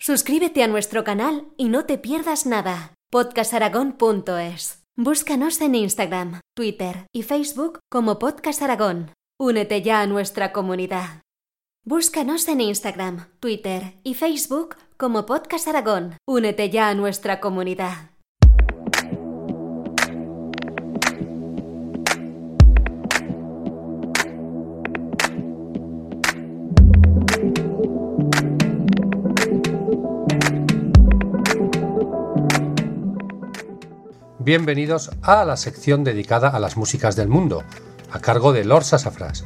Suscríbete a nuestro canal y no te pierdas nada. podcastaragón.es. Búscanos en Instagram, Twitter y Facebook como Podcast Aragón. Únete ya a nuestra comunidad. Búscanos en Instagram, Twitter y Facebook como Podcast Aragón. Únete ya a nuestra comunidad. Bienvenidos a la sección dedicada a las músicas del mundo, a cargo de Lord Sassafras.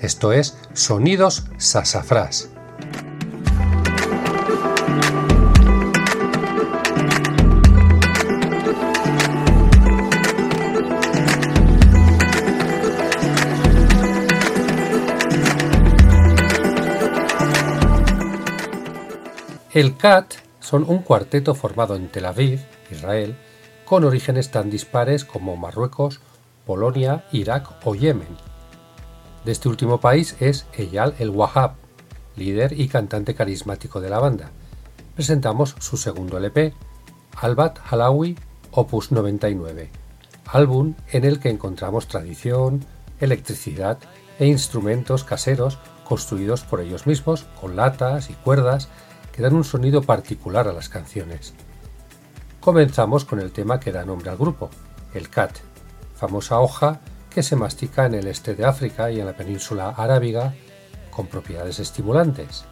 Esto es Sonidos Sassafras. El CAT son un cuarteto formado en Tel Aviv, Israel, con orígenes tan dispares como Marruecos, Polonia, Irak o Yemen. De este último país es Eyal El Wahab, líder y cantante carismático de la banda. Presentamos su segundo LP, Albat Halawi Opus 99, álbum en el que encontramos tradición, electricidad e instrumentos caseros construidos por ellos mismos con latas y cuerdas que dan un sonido particular a las canciones. Comenzamos con el tema que da nombre al grupo, el cat, famosa hoja que se mastica en el este de África y en la península arábiga con propiedades estimulantes.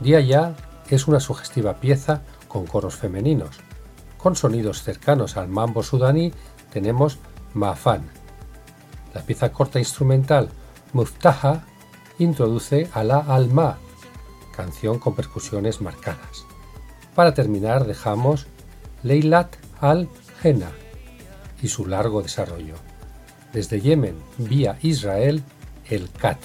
Día ya es una sugestiva pieza con coros femeninos. Con sonidos cercanos al mambo sudaní tenemos Mafan. La pieza corta instrumental Muftaha introduce a la Alma, canción con percusiones marcadas. Para terminar dejamos Leilat al-Hena y su largo desarrollo. Desde Yemen vía Israel, el Kat.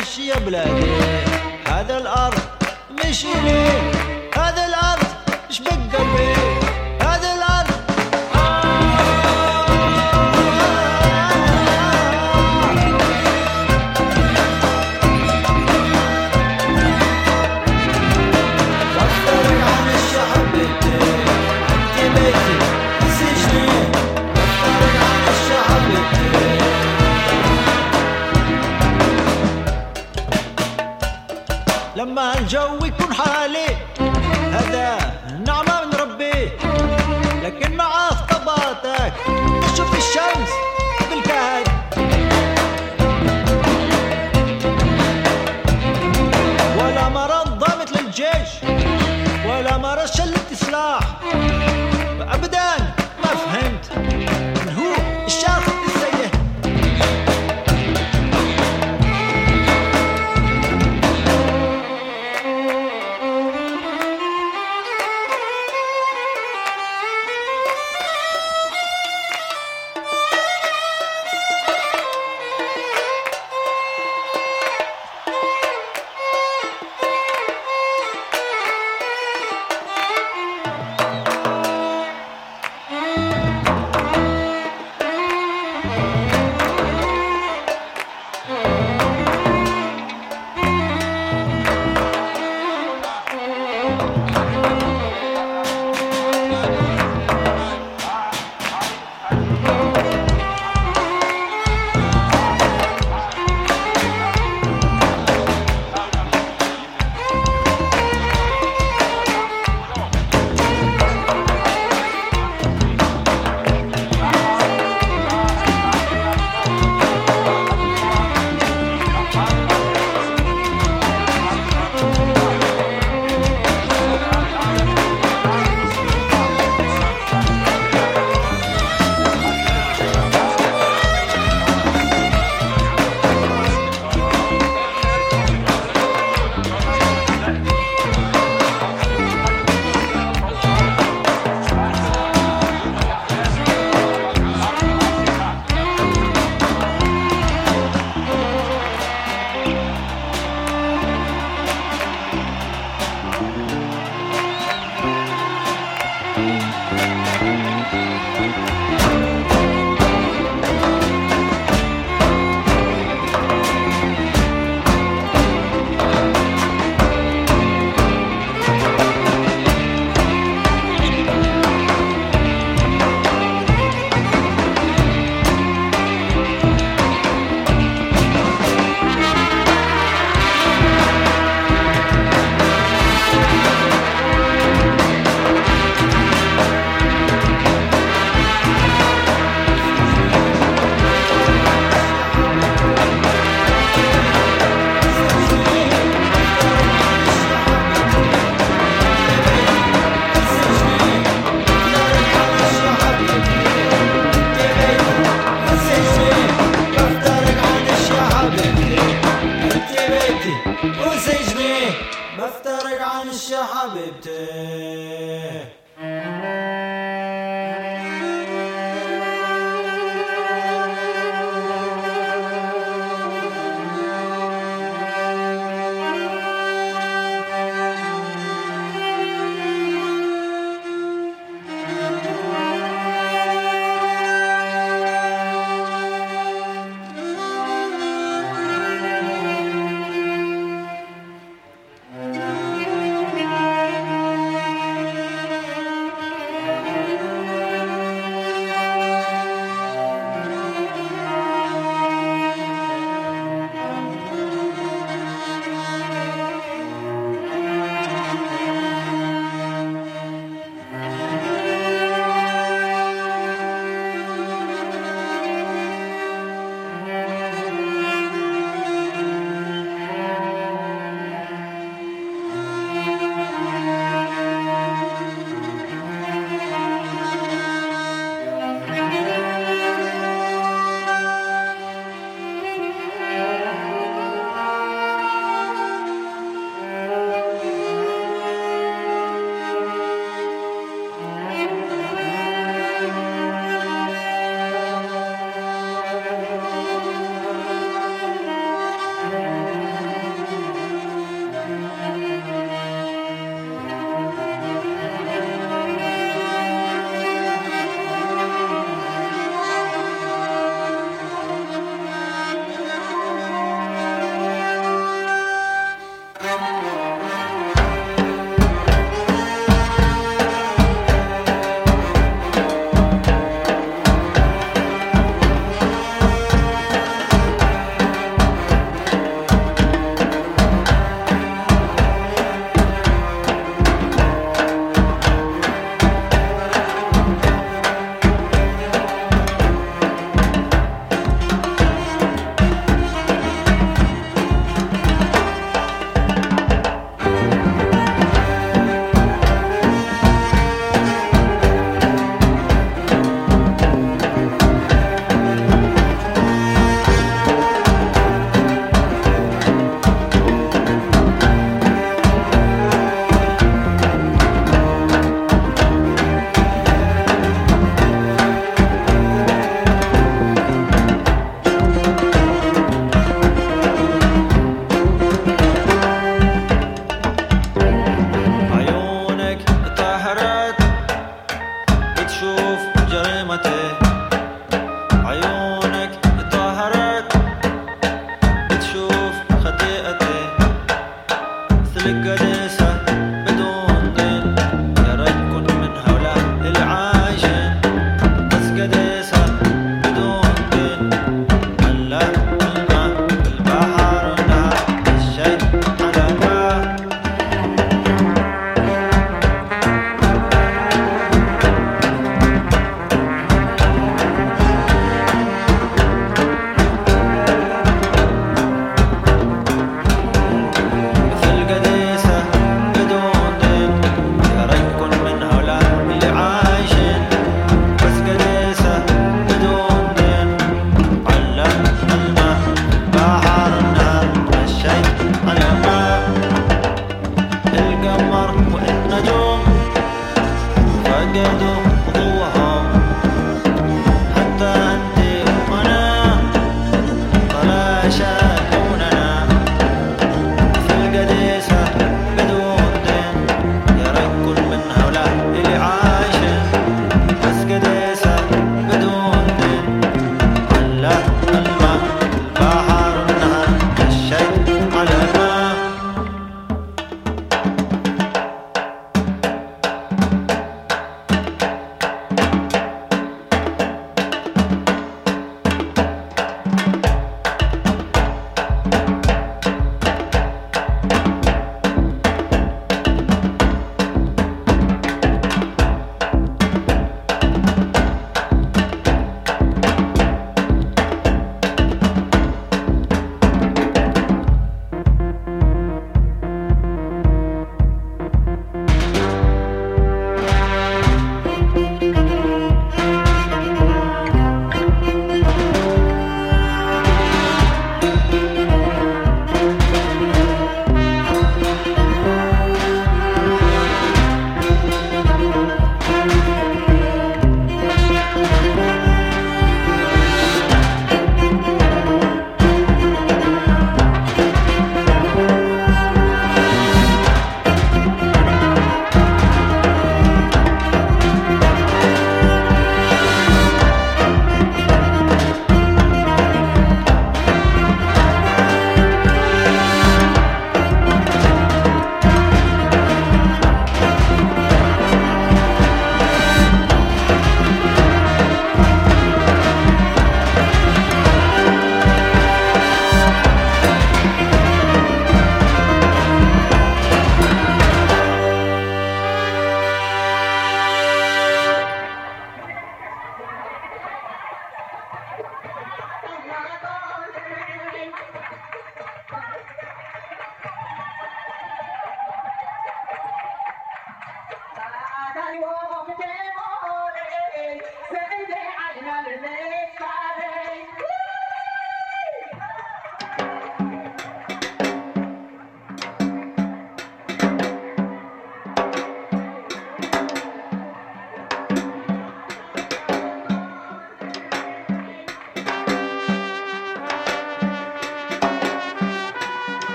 مش يا بلادي. هذا الأرض مش لي هذا الأرض شبك قلبي ما الجو يكون حالي. day.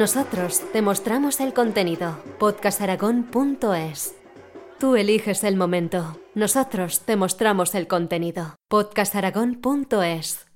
Nosotros te mostramos el contenido. podcastaragón.es Tú eliges el momento. Nosotros te mostramos el contenido. podcastaragón.es